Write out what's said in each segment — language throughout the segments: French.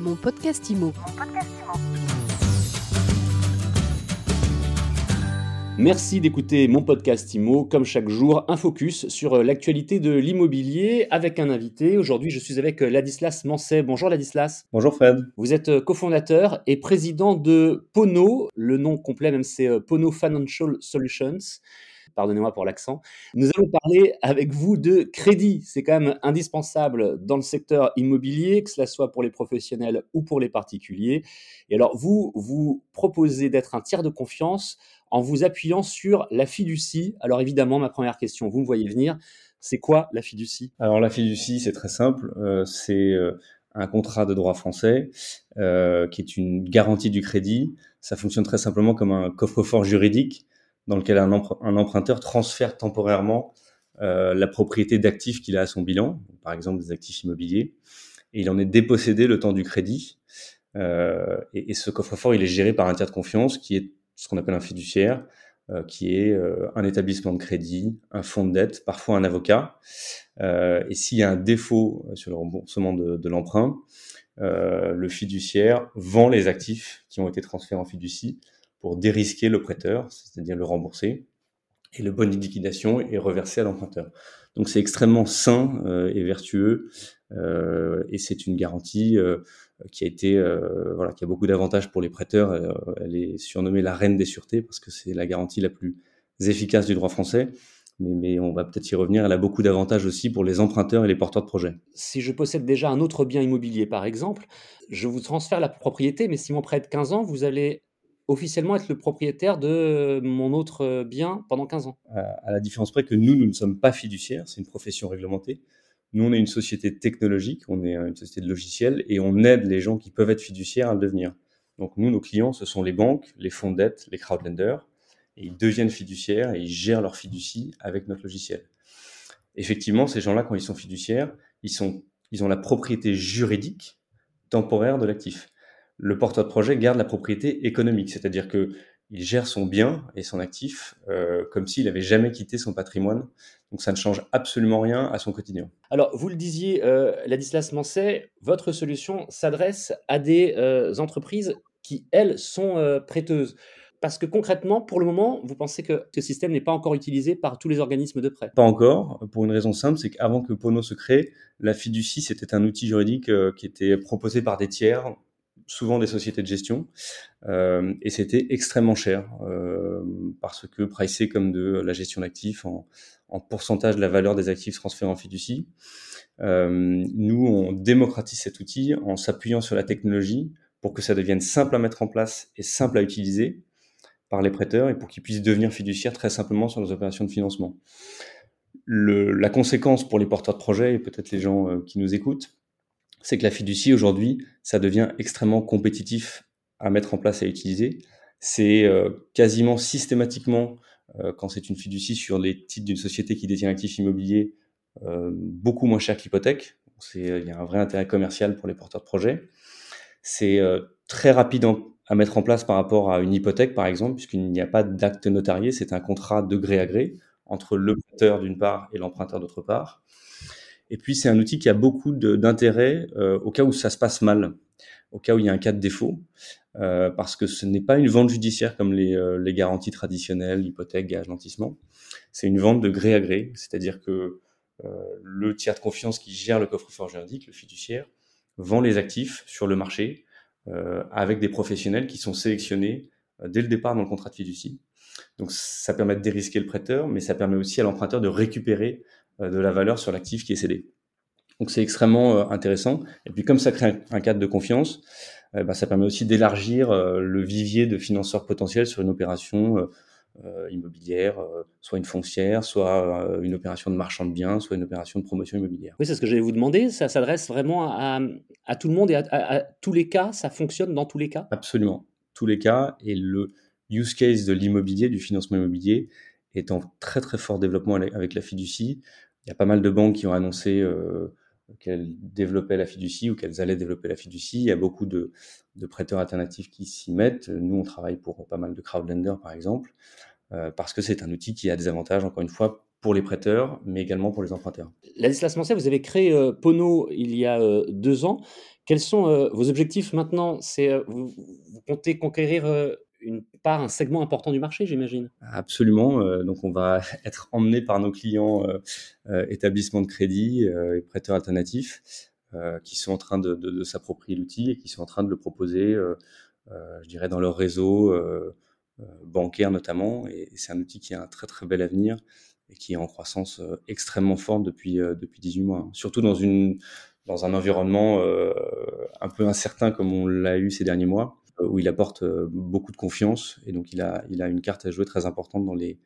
Mon podcast IMO. Merci d'écouter mon podcast IMO, comme chaque jour, un focus sur euh, l'actualité de l'immobilier avec un invité. Aujourd'hui, je suis avec euh, Ladislas Manset. Bonjour Ladislas. Bonjour Fred. Vous êtes euh, cofondateur et président de Pono. Le nom complet même c'est Pono Financial Solutions. Pardonnez-moi pour l'accent. Nous allons parler avec vous de crédit. C'est quand même indispensable dans le secteur immobilier, que cela soit pour les professionnels ou pour les particuliers. Et alors, vous, vous proposez d'être un tiers de confiance en vous appuyant sur la fiducie. Alors évidemment, ma première question, vous me voyez venir, c'est quoi la fiducie? Alors la fiducie, c'est très simple, euh, c'est euh, un contrat de droit français euh, qui est une garantie du crédit. Ça fonctionne très simplement comme un coffre-fort juridique dans lequel un, un emprunteur transfère temporairement la propriété d'actifs qu'il a à son bilan, par exemple des actifs immobiliers, et il en est dépossédé le temps du crédit. et, et, ce coffre-fort, il est géré par un tiers de confiance qui est ce qu'on appelle un fiduciaire, euh, qui est euh, un établissement de crédit, un fonds de dette, parfois un avocat. Euh, et s'il y a un défaut sur le remboursement de, l'emprunt, le fiduciaire vend les actifs qui ont été transférés en fiducie pour dérisquer le prêteur, c'est-à-dire le rembourser, et le bon de liquidation est reversé à l'emprunteur. Donc c'est extrêmement sain et vertueux, et c'est une garantie qui a été euh, voilà qui a beaucoup d'avantages pour les prêteurs. Euh, elle est surnommée la reine des sûretés parce que c'est la garantie la plus efficace du droit français. Mais, mais on va peut-être y revenir. Elle a beaucoup d'avantages aussi pour les emprunteurs et les porteurs de projets. Si je possède déjà un autre bien immobilier, par exemple, je vous transfère la propriété, mais si mon prêt de 15 ans, vous allez officiellement être le propriétaire de mon autre bien pendant 15 ans. À la différence près que nous, nous ne sommes pas fiduciaires, c'est une profession réglementée. Nous, on est une société technologique, on est une société de logiciels et on aide les gens qui peuvent être fiduciaires à le devenir. Donc nous, nos clients, ce sont les banques, les fonds de dette, les crowdlenders, et ils deviennent fiduciaires et ils gèrent leur fiducie avec notre logiciel. Effectivement, ces gens-là, quand ils sont fiduciaires, ils, sont, ils ont la propriété juridique temporaire de l'actif. Le porteur de projet garde la propriété économique, c'est-à-dire que il gère son bien et son actif euh, comme s'il n'avait jamais quitté son patrimoine. Donc ça ne change absolument rien à son quotidien. Alors vous le disiez, euh, Ladislas Manset, votre solution s'adresse à des euh, entreprises qui, elles, sont prêteuses. Parce que concrètement, pour le moment, vous pensez que ce système n'est pas encore utilisé par tous les organismes de prêt? Pas encore, pour une raison simple, c'est qu'avant que Pono se crée, la fiducie, c'était un outil juridique qui était proposé par des tiers souvent des sociétés de gestion, euh, et c'était extrêmement cher euh, parce que pricé comme de la gestion d'actifs en, pourcentage de la valeur des actifs transférés en fiducie. Euh, nous, on démocratise cet outil en s'appuyant sur la technologie pour que ça devienne simple à mettre en place et simple à utiliser par les prêteurs et pour qu'ils puissent devenir fiduciaires très simplement sur les opérations de financement. La conséquence pour les porteurs de projets et peut-être les gens qui nous écoutent, c'est que la fiducie aujourd'hui, ça devient extrêmement compétitif à mettre en place et à utiliser. C'est euh, quasiment systématiquement, euh, quand c'est une fiducie sur les titres d'une société qui détient un actif immobilier, euh, beaucoup moins cher que l'hypothèque. Il y a un vrai intérêt commercial pour les porteurs de projets. C'est très rapide à mettre en place par rapport à une hypothèque, par exemple, puisqu'il n'y a pas d'acte notarié, c'est un contrat de gré à gré entre le prêteur d'une part et l'emprunteur d'autre part. Et puis, c'est un outil qui a beaucoup d'intérêt euh, au cas où ça se passe mal, au cas où il y a un cas de défaut, euh, parce que ce n'est pas une vente judiciaire comme les, euh, les garanties traditionnelles, hypothèque, gage, nantissement. C'est une vente de gré à gré, c'est-à-dire que euh, le tiers de confiance qui gère le coffre-fort juridique, le fiduciaire, vend les actifs sur le marché euh, avec des professionnels qui sont sélectionnés dès le départ dans le contrat de fiducie. Donc ça permet de dérisquer le prêteur, mais ça permet aussi à l'emprunteur de récupérer euh, de la valeur sur l'actif qui est cédé. Donc c'est extrêmement euh, intéressant. Et puis comme ça crée un, cadre de confiance, euh, bah, ça permet aussi d'élargir le vivier de financeurs potentiels sur une opération immobilière, soit une foncière, soit une opération de marchand de biens, soit une opération de promotion immobilière. Oui, c'est ce que j'allais vous demander. Ça s'adresse vraiment à, tout le monde et à, tous les cas. Ça fonctionne dans tous les cas? Absolument, tous les cas. Et le use case de l'immobilier, du financement immobilier, est en très très fort développement avec la fiducie. Il y a pas mal de banques qui ont annoncé euh, qu'elles développaient la fiducie ou qu'elles allaient développer la fiducie. Il y a beaucoup de, prêteurs alternatifs qui s'y mettent. Nous, on travaille pour pas mal de crowdlenders, par exemple, euh, parce que c'est un outil qui a des avantages, encore une fois, pour les prêteurs, mais également pour les emprunteurs. Ladislas Mancet, vous avez créé euh, Pono il y a deux ans. Quels sont vos objectifs maintenant? C'est vous, comptez conquérir une part, un segment important du marché, j'imagine. Absolument. donc, on va être emmené par nos clients établissements de crédit et prêteurs alternatifs qui sont en train de, s'approprier l'outil et qui sont en train de le proposer, je dirais, dans leur réseau bancaire notamment. Et c'est un outil qui a un très très bel avenir et qui est en croissance extrêmement forte depuis depuis 18 mois. Surtout dans une dans un environnement un peu incertain comme on l'a eu ces derniers mois où il apporte beaucoup de confiance et donc il a, il a une carte à jouer très importante dans les,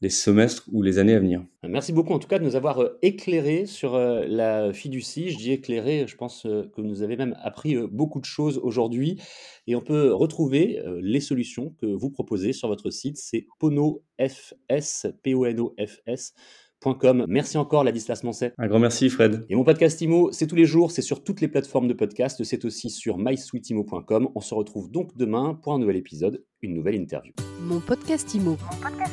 les semestres ou les années à venir. Merci beaucoup en tout cas de nous avoir éclairé sur la fiducie. Je dis éclairé, je pense que vous avez même appris beaucoup de choses aujourd'hui et on peut retrouver les solutions que vous proposez sur votre site, c'est ponofs, Merci encore Ladislas Mancet. Un grand merci Fred. Et mon podcast IMO, c'est tous les jours, c'est sur toutes les plateformes de podcast, c'est aussi sur mysweetimo.com. On se retrouve donc demain pour un nouvel épisode, une nouvelle interview. Mon podcast IMO. Mon podcast